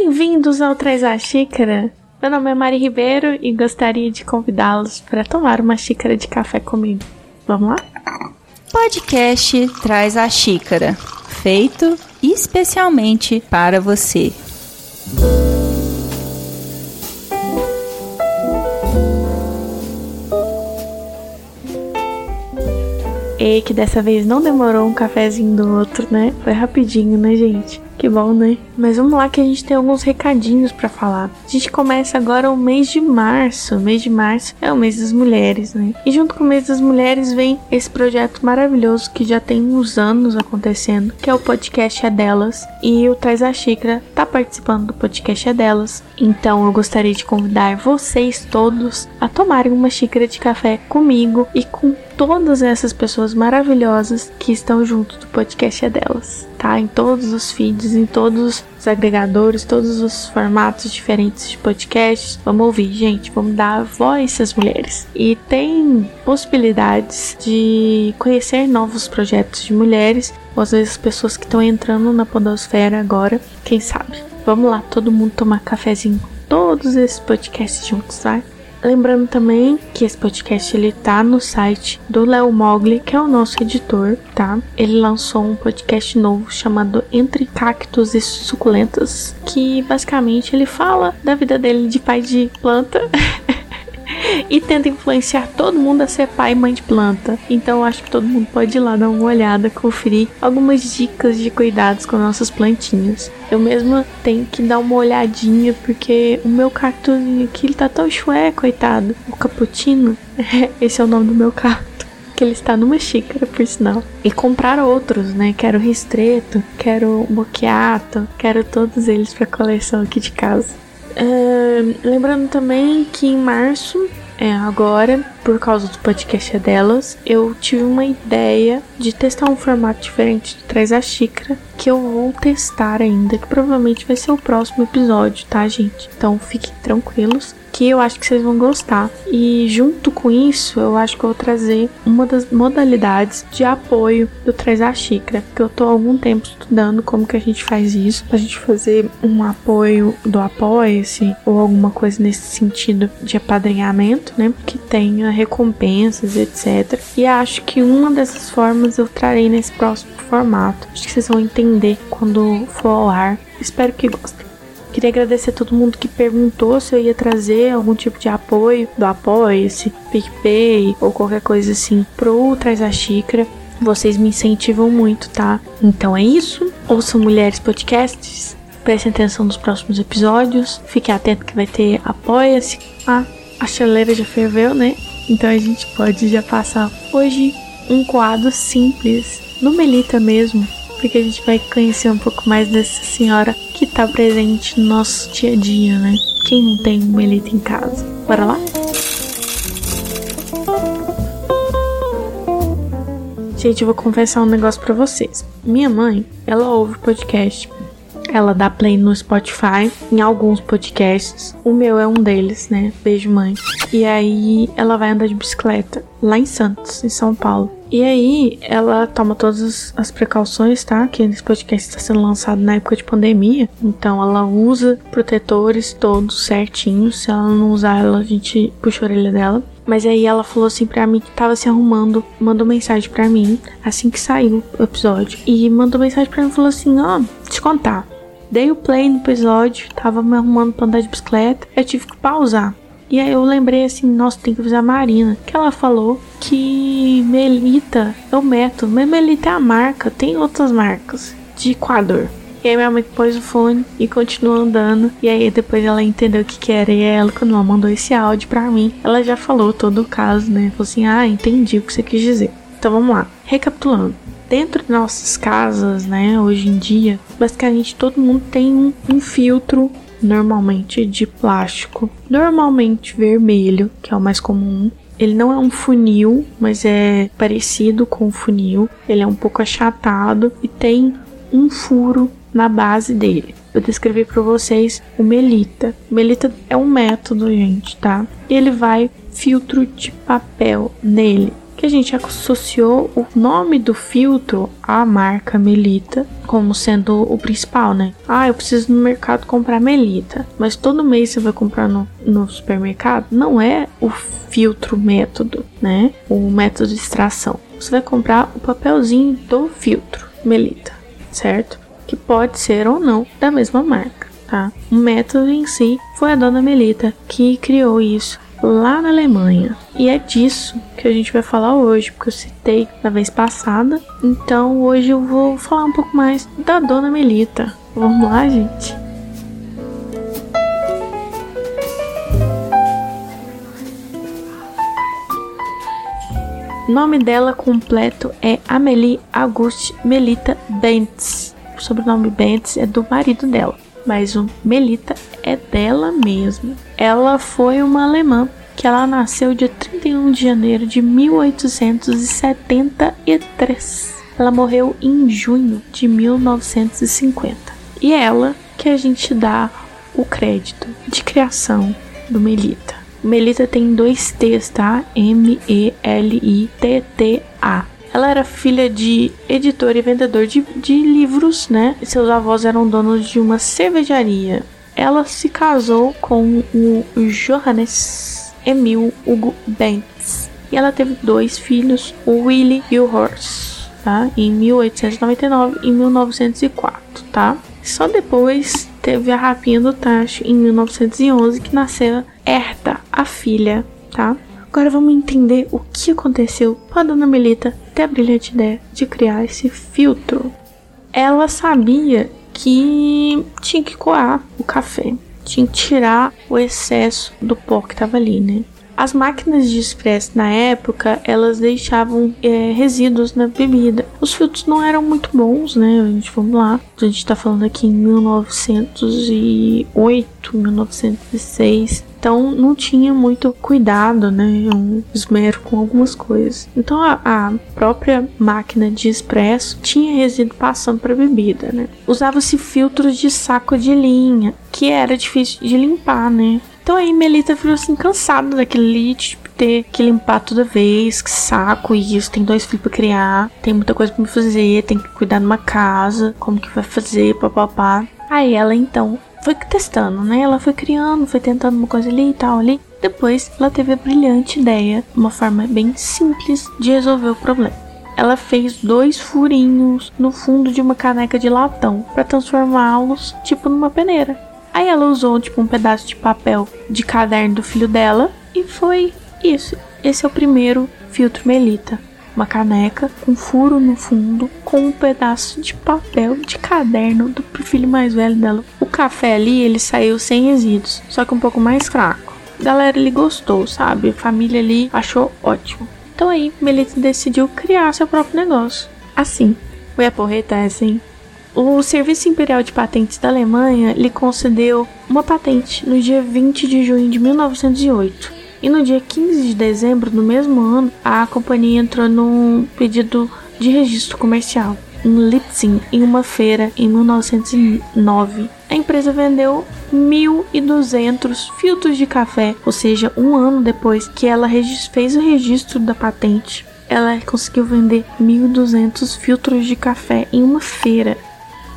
Bem-vindos ao Traz a Xícara. Meu nome é Mari Ribeiro e gostaria de convidá-los para tomar uma xícara de café comigo. Vamos lá? Podcast Traz a Xícara, feito especialmente para você. E que dessa vez não demorou um cafezinho do outro, né? Foi rapidinho, né, gente? Que bom, né? Mas vamos lá que a gente tem alguns recadinhos para falar. A gente começa agora o mês de março. O mês de março é o mês das mulheres, né? E junto com o mês das mulheres vem esse projeto maravilhoso que já tem uns anos acontecendo, que é o podcast É Delas. E o Traz a Xícara tá participando do podcast É Delas. Então eu gostaria de convidar vocês todos a tomarem uma xícara de café comigo e com todas essas pessoas maravilhosas que estão junto do podcast é delas, tá? Em todos os feeds, em todos os agregadores, todos os formatos diferentes de podcasts. Vamos ouvir, gente, vamos dar voz às mulheres. E tem possibilidades de conhecer novos projetos de mulheres, ou às vezes pessoas que estão entrando na podosfera agora, quem sabe. Vamos lá, todo mundo tomar cafezinho com todos esses podcasts juntos, vai? Tá? Lembrando também que esse podcast ele tá no site do Léo Mogli, que é o nosso editor, tá? Ele lançou um podcast novo chamado Entre Cactos e Suculentas, que basicamente ele fala da vida dele de pai de planta. e tenta influenciar todo mundo a ser pai e mãe de planta. Então acho que todo mundo pode ir lá dar uma olhada, conferir algumas dicas de cuidados com nossas plantinhas. Eu mesma tenho que dar uma olhadinha porque o meu cacto aqui ele tá tão chué, coitado. O cappuccino, esse é o nome do meu cacto que ele está numa xícara, por sinal. E comprar outros, né? Quero ristreto, quero moquiato, quero todos eles para coleção aqui de casa. Uh, lembrando também que em março é, agora, por causa do podcast é delas, eu tive uma ideia de testar um formato diferente de Traz a Xícara, que eu vou testar ainda, que provavelmente vai ser o próximo episódio, tá, gente? Então fiquem tranquilos que eu acho que vocês vão gostar. E junto com isso, eu acho que eu vou trazer uma das modalidades de apoio do Traz a Xícara, que eu tô há algum tempo estudando como que a gente faz isso, a gente fazer um apoio do Apoia-se ou alguma coisa nesse sentido de apadrinhamento, né, que tenha recompensas, etc. E acho que uma dessas formas eu trarei nesse próximo formato. Acho que vocês vão entender quando for ao ar. Espero que gostem. Queria agradecer a todo mundo que perguntou se eu ia trazer algum tipo de apoio do Apoia-se, PicPay ou qualquer coisa assim pro Traz a Xícara. Vocês me incentivam muito, tá? Então é isso. Ouçam Mulheres Podcasts. Prestem atenção nos próximos episódios. Fique atento que vai ter Apoia-se. Ah, a chaleira já ferveu, né? Então a gente pode já passar hoje um quadro simples no Melita mesmo, porque a gente vai conhecer um pouco mais dessa senhora que está presente no nosso dia a dia, né? Quem não tem uma elite em casa? Bora lá? Gente, eu vou confessar um negócio para vocês. Minha mãe, ela ouve podcast ela dá play no Spotify, em alguns podcasts. O meu é um deles, né? Beijo, mãe. E aí ela vai andar de bicicleta lá em Santos, em São Paulo. E aí ela toma todas as precauções, tá? Que esse podcast está sendo lançado na época de pandemia. Então ela usa protetores todos certinhos. Se ela não usar, ela, a gente puxa a orelha dela. Mas aí ela falou assim pra mim que tava se arrumando, mandou mensagem pra mim assim que saiu o episódio. E mandou mensagem pra mim e falou assim: Ó, oh, te contar. Dei o play no episódio, tava me arrumando pra andar de bicicleta, eu tive que pausar. E aí eu lembrei assim, nossa, tem que avisar a Marina. Que ela falou que Melita é o método, mas Melita é a marca, tem outras marcas de Equador. E aí minha mãe pôs o fone e continuou andando. E aí depois ela entendeu o que, que era. E ela, quando ela mandou esse áudio pra mim, ela já falou todo o caso, né? Falou assim, ah, entendi o que você quis dizer. Então vamos lá. Recapitulando dentro de nossas casas, né, hoje em dia, basicamente todo mundo tem um, um filtro normalmente de plástico, normalmente vermelho, que é o mais comum. Ele não é um funil, mas é parecido com um funil. Ele é um pouco achatado e tem um furo na base dele. Eu descrevi para vocês o Melita. O Melita é um método, gente, tá? Ele vai filtro de papel nele que a gente associou o nome do filtro à marca Melita como sendo o principal, né? Ah, eu preciso no mercado comprar Melita, mas todo mês você vai comprar no, no supermercado? Não é o filtro método, né? O método de extração. Você vai comprar o papelzinho do filtro Melita, certo? Que pode ser ou não da mesma marca, tá? O método em si foi a dona Melita que criou isso lá na Alemanha. E é disso que a gente vai falar hoje, porque eu citei na vez passada. Então hoje eu vou falar um pouco mais da Dona Melita. Vamos lá, gente? O nome dela completo é Amélie Auguste Melita Bentz. O sobrenome Bentz é do marido dela mas o Melita é dela mesma. Ela foi uma alemã que ela nasceu dia 31 de janeiro de 1873. Ela morreu em junho de 1950. E é ela que a gente dá o crédito de criação do Melita. Melita tem dois T's, tá? M-E-L-I-T-T-A. Ela era filha de editor e vendedor de, de livros, né? Seus avós eram donos de uma cervejaria. Ela se casou com o Johannes Emil Hugo Bentz. E ela teve dois filhos, o Willy e o Horst, tá? Em 1899 e 1904, tá? Só depois teve a rapinha do Tacho em 1911 que nasceu Herta, a filha, tá? Agora vamos entender o que aconteceu para a dona Melita ter a brilhante ideia de criar esse filtro. Ela sabia que tinha que coar o café, tinha que tirar o excesso do pó que estava ali, né? As máquinas de expresso na época, elas deixavam é, resíduos na bebida. Os filtros não eram muito bons, né? A gente, vamos lá. A gente tá falando aqui em 1908, 1906. Então não tinha muito cuidado, né? Um esmero com algumas coisas. Então a, a própria máquina de expresso tinha resíduo passando para bebida, né? Usava-se filtros de saco de linha, que era difícil de limpar, né? Então aí Melita ficou assim cansada daquele tipo, ter que limpar toda vez, que saco isso, tem dois filhos pra criar, tem muita coisa pra me fazer, tem que cuidar de uma casa, como que vai fazer, papapá. Aí ela então foi testando, né? Ela foi criando, foi tentando uma coisa ali e tal ali. Depois ela teve a brilhante ideia, uma forma bem simples de resolver o problema. Ela fez dois furinhos no fundo de uma caneca de latão para transformá-los tipo numa peneira. Aí ela usou tipo um pedaço de papel de caderno do filho dela e foi isso. Esse é o primeiro filtro Melita uma caneca com furo no fundo com um pedaço de papel de caderno do filho mais velho dela. O café ali ele saiu sem resíduos, só que um pouco mais fraco. A galera ele gostou, sabe? A família ali achou ótimo. Então aí Melita decidiu criar seu próprio negócio. Assim, foi a porreta é assim. O Serviço Imperial de Patentes da Alemanha lhe concedeu uma patente no dia 20 de junho de 1908 e no dia 15 de dezembro do mesmo ano, a companhia entrou num pedido de registro comercial em Leipzig, em uma feira em 1909. A empresa vendeu 1.200 filtros de café, ou seja, um ano depois que ela fez o registro da patente. Ela conseguiu vender 1.200 filtros de café em uma feira.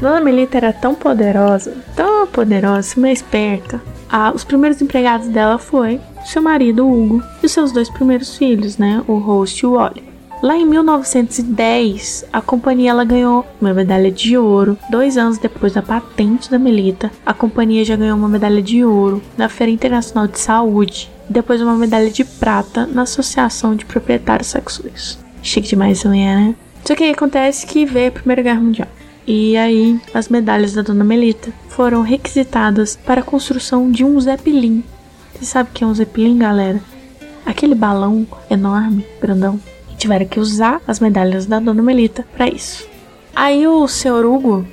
Dona Melita era tão poderosa, tão poderosa, mas esperta. Ah, os primeiros empregados dela foi seu marido Hugo e seus dois primeiros filhos, né, o Host e o Wally. Lá em 1910, a companhia ela ganhou uma medalha de ouro. Dois anos depois da patente da Melita, a companhia já ganhou uma medalha de ouro na Feira Internacional de Saúde. Depois uma medalha de prata na Associação de Proprietários Sexuais. Chique demais também né? Só que acontece que veio a Primeira Guerra Mundial. E aí, as medalhas da Dona Melita foram requisitadas para a construção de um Zeppelin você sabe que é um Zeppelin, galera? Aquele balão enorme, grandão. E tiveram que usar as medalhas da Dona Melita para isso. Aí o senhor Hugo,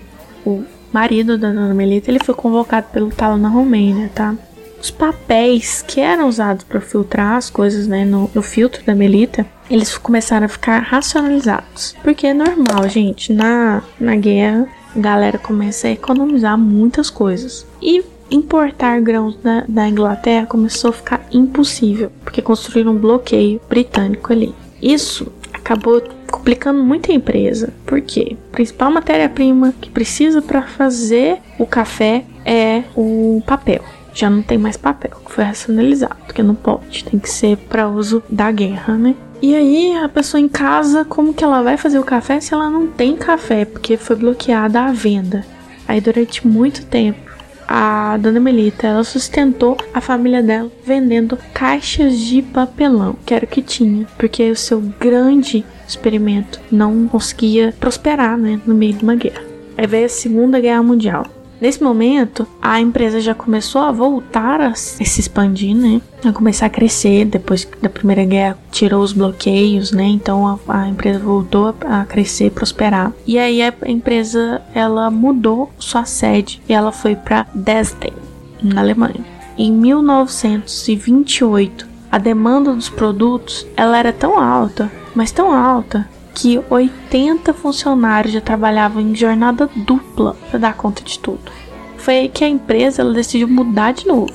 o marido da Dona Melita, ele foi convocado pelo talo na Romênia, tá? Os papéis que eram usados para filtrar as coisas, né, no, no filtro da Melita, eles começaram a ficar racionalizados. Porque é normal, gente, na, na guerra, a galera começa a economizar muitas coisas. E importar grãos da, Inglaterra começou a ficar impossível, porque construíram um bloqueio britânico ali. Isso acabou complicando muito a empresa. Por quê? A principal matéria-prima que precisa para fazer o café é o papel. Já não tem mais papel, foi racionalizado, porque não pode, tem que ser para uso da guerra, né? E aí a pessoa em casa, como que ela vai fazer o café se ela não tem café, porque foi bloqueada a venda? Aí durante muito tempo a dona Melita, ela sustentou a família dela vendendo caixas de papelão, que era o que tinha, porque o seu grande experimento não conseguia prosperar, né, no meio de uma guerra. Aí veio a Segunda Guerra Mundial. Nesse momento, a empresa já começou a voltar a se expandir, né? A começar a crescer depois da Primeira Guerra, tirou os bloqueios, né? Então a, a empresa voltou a, a crescer, prosperar. E aí a empresa ela mudou sua sede e ela foi para Dresden, na Alemanha. Em 1928, a demanda dos produtos ela era tão alta, mas tão alta que 80 funcionários já trabalhavam em jornada dupla para dar conta de tudo. Foi aí que a empresa ela decidiu mudar de novo.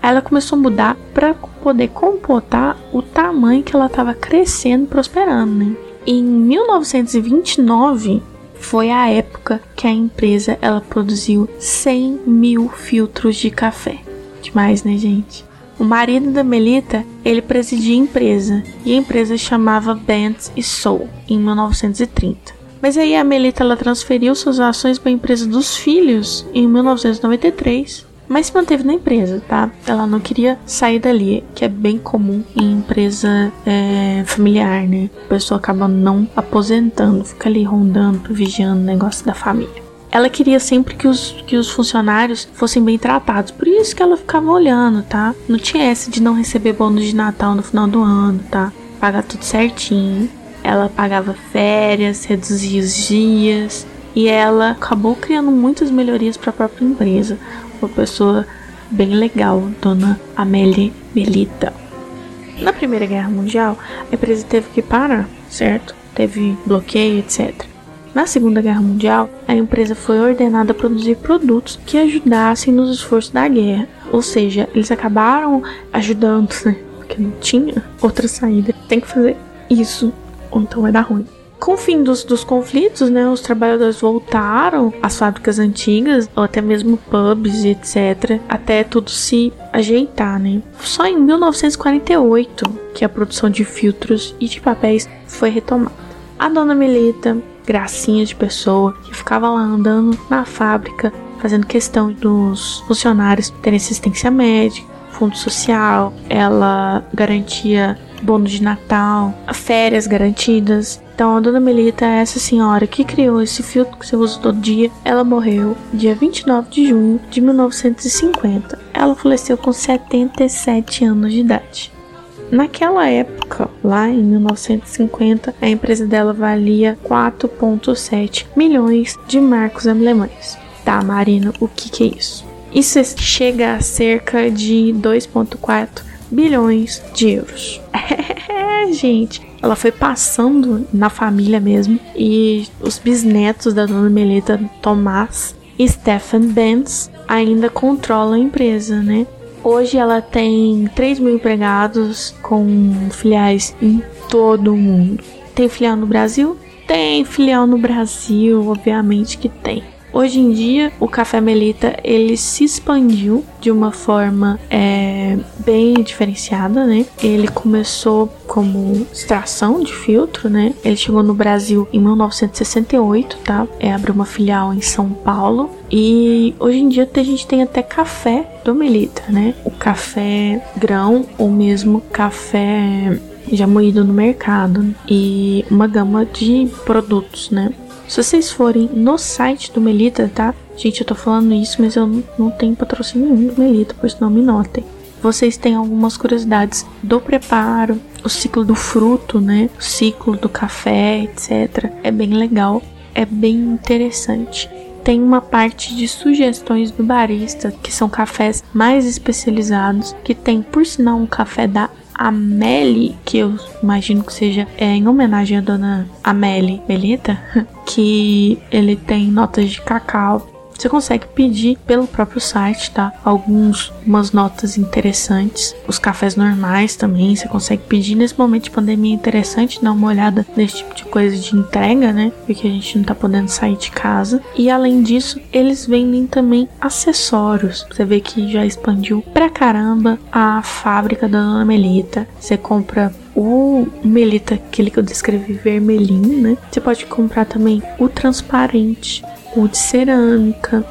Ela começou a mudar para poder comportar o tamanho que ela estava crescendo e prosperando. Né? Em 1929 foi a época que a empresa ela produziu 100 mil filtros de café. Demais, né, gente? O marido da Melita, ele presidia a empresa, e a empresa chamava Benz e Soul, em 1930. Mas aí a Melita ela transferiu suas ações para a empresa dos filhos em 1993, mas se manteve na empresa, tá? Ela não queria sair dali, que é bem comum em empresa é, familiar, né? A pessoa acaba não aposentando, fica ali rondando, vigiando o negócio da família ela queria sempre que os, que os funcionários fossem bem tratados. Por isso que ela ficava olhando, tá? Não tinha essa de não receber bônus de Natal no final do ano, tá? Pagar tudo certinho. Ela pagava férias, reduzia os dias. E ela acabou criando muitas melhorias para a própria empresa. Uma pessoa bem legal, dona Amélie Melita. Na Primeira Guerra Mundial, a empresa teve que parar, certo? Teve bloqueio, etc. Na Segunda Guerra Mundial, a empresa foi ordenada a produzir produtos que ajudassem nos esforços da guerra. Ou seja, eles acabaram ajudando, né? Porque não tinha outra saída. Tem que fazer isso, ou então vai dar ruim. Com o fim dos, dos conflitos, né, os trabalhadores voltaram às fábricas antigas, ou até mesmo pubs e etc., até tudo se ajeitar, né. Só em 1948 que a produção de filtros e de papéis foi retomada. A dona Melita gracinha de pessoa que ficava lá andando na fábrica, fazendo questão dos funcionários terem assistência médica, fundo social, ela garantia bônus de Natal, férias garantidas. Então a dona Melita é essa senhora que criou esse filtro que você usa todo dia. Ela morreu dia 29 de junho de 1950. Ela faleceu com 77 anos de idade. Naquela época, lá em 1950, a empresa dela valia 4,7 milhões de marcos alemães. Tá, Marina, o que, que é isso? Isso chega a cerca de 2,4 bilhões de euros. É, gente. Ela foi passando na família mesmo e os bisnetos da dona Melita, Tomás e Stefan Benz, ainda controlam a empresa, né? Hoje ela tem 3 mil empregados com filiais em todo o mundo. Tem filial no Brasil? Tem filial no Brasil, obviamente que tem. Hoje em dia, o Café Melita ele se expandiu de uma forma é, bem diferenciada, né? Ele começou como extração de filtro, né? Ele chegou no Brasil em 1968, tá? É, abriu uma filial em São Paulo e hoje em dia a gente tem até café do Melita, né? O café grão ou mesmo café já moído no mercado e uma gama de produtos, né? Se vocês forem no site do Melita, tá? Gente, eu tô falando isso, mas eu não, tenho patrocínio nenhum do Melita, pois não me notem. Vocês têm algumas curiosidades do preparo, o ciclo do fruto, né? O ciclo do café, etc. É bem legal, é bem interessante. Tem uma parte de sugestões do barista, que são cafés mais especializados, que tem, por sinal, um café da Amélie, que eu imagino que seja é, em homenagem à dona Amélie Belita, que ele tem notas de cacau, Você consegue pedir pelo próprio site, tá? Alguns, umas notas interessantes. Os cafés normais também, você consegue pedir. Nesse momento de pandemia é interessante dar uma olhada nesse tipo de coisa de entrega, né? Porque a gente não tá podendo sair de casa. E além disso, eles vendem também acessórios. Você vê que já expandiu pra caramba a fábrica da Ana Melita. Você compra o Melita, aquele que eu descrevi vermelhinho, né? Você pode comprar também o transparente, o de cerâmica,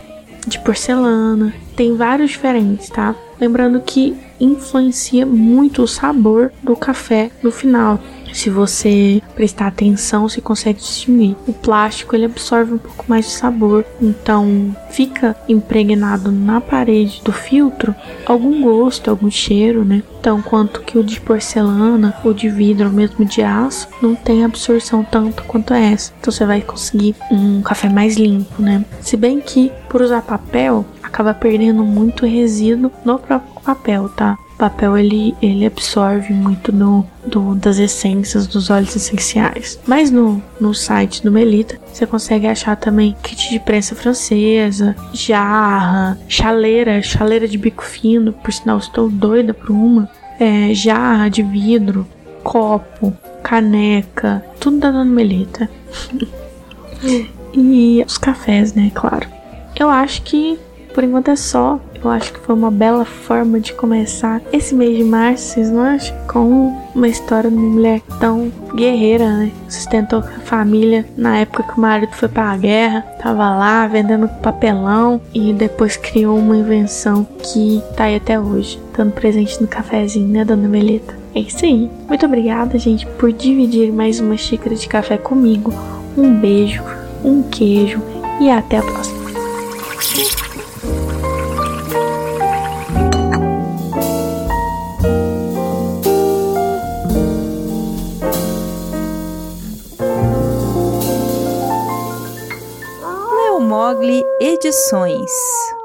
de porcelana. Tem vários diferentes, tá? Lembrando que influencia muito o sabor do café no final. Se você prestar atenção, você consegue distinguir. O plástico ele absorve um pouco mais de sabor, então fica impregnado na parede do filtro algum gosto, algum cheiro, né? Então, quanto que o de porcelana, o de vidro, ou mesmo de aço, não tem absorção tanto quanto essa. Então, você vai conseguir um café mais limpo, né? Se bem que por usar papel, acaba perdendo muito resíduo no próprio papel, tá? Papel ele, ele absorve muito do, do, das essências, dos óleos essenciais. Mas no, no site do Melita, você consegue achar também kit de prensa francesa, jarra, chaleira, chaleira de bico fino, por sinal estou doida por uma, é, jarra de vidro, copo, caneca, tudo da Dona Melita. e os cafés, né, claro. Eu acho que por enquanto é só. Eu acho que foi uma bela forma de começar esse mês de março, vocês não acham? Com uma história de uma mulher tão guerreira, né? Sustentou a família na época que o marido foi para a guerra, tava lá vendendo papelão e depois criou uma invenção que tá aí até hoje, dando presente no cafezinho, né, dona Melita? É isso aí. Muito obrigada, gente, por dividir mais uma xícara de café comigo. Um beijo, um queijo e até a próxima. Edições.